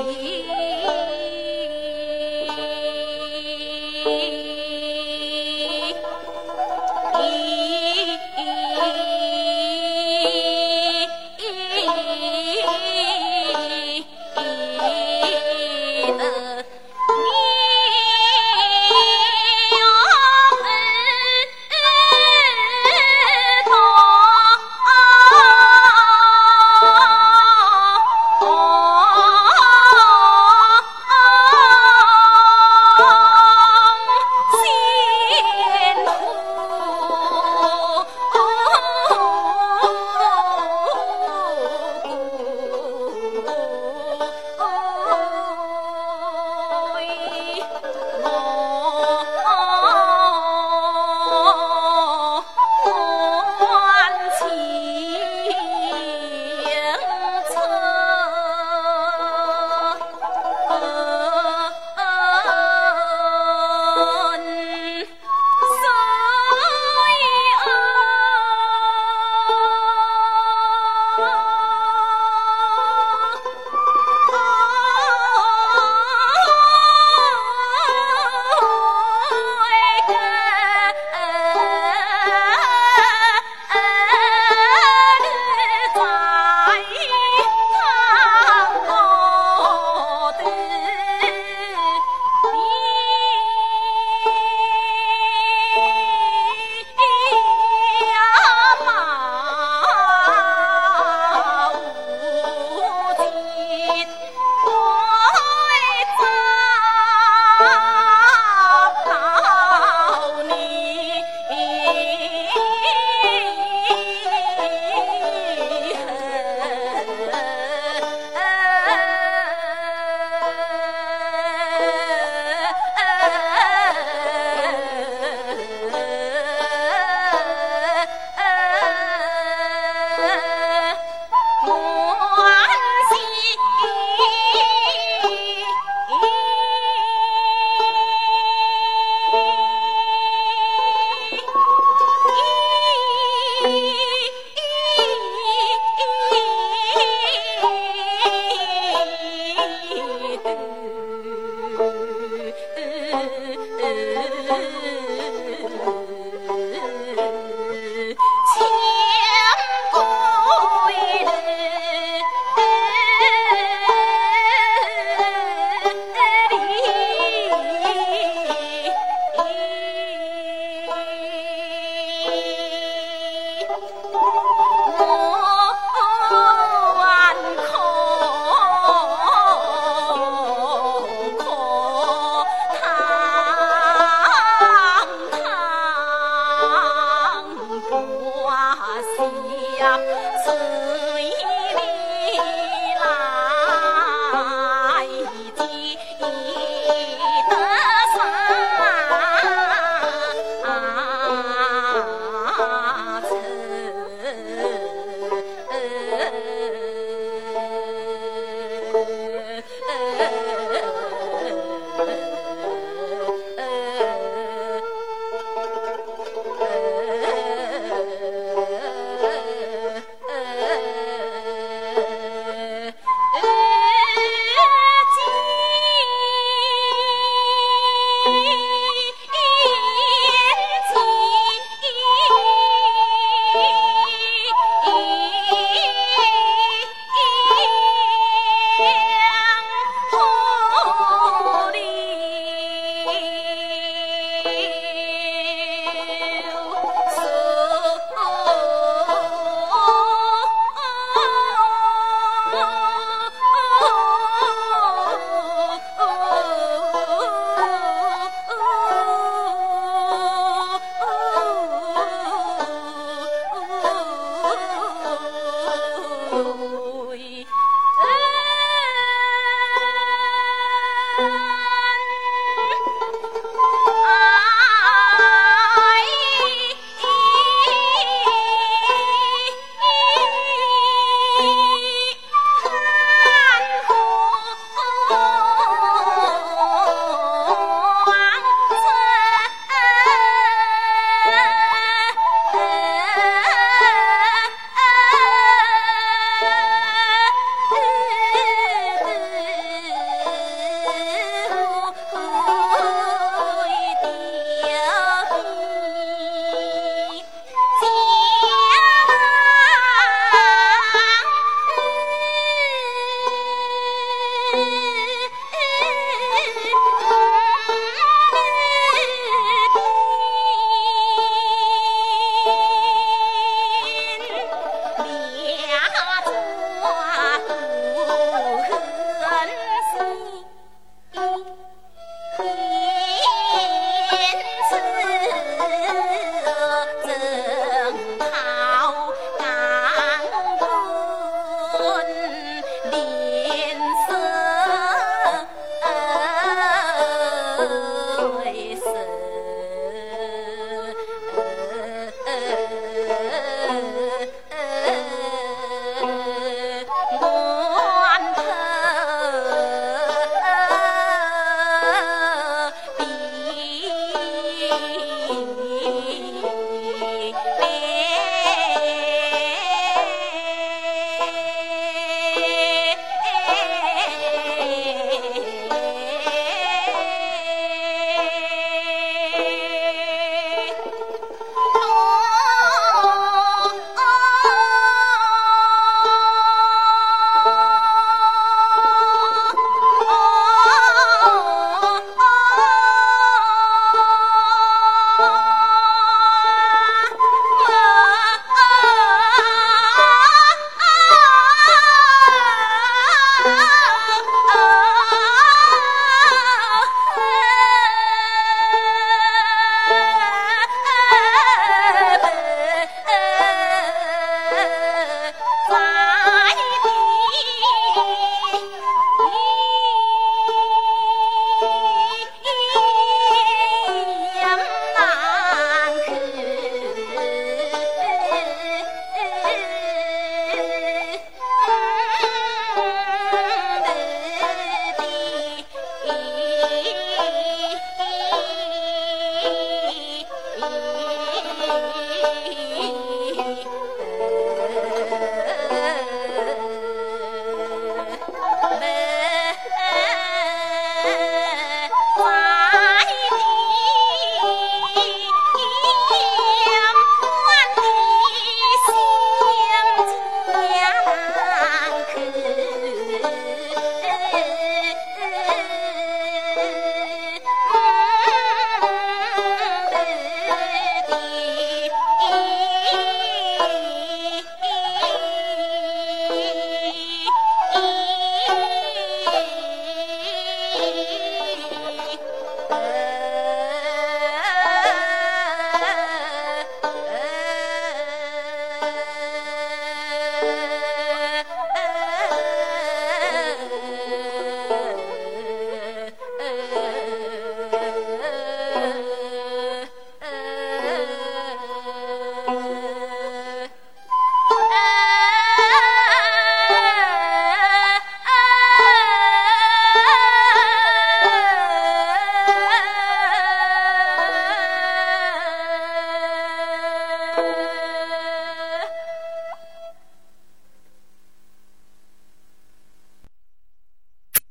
咦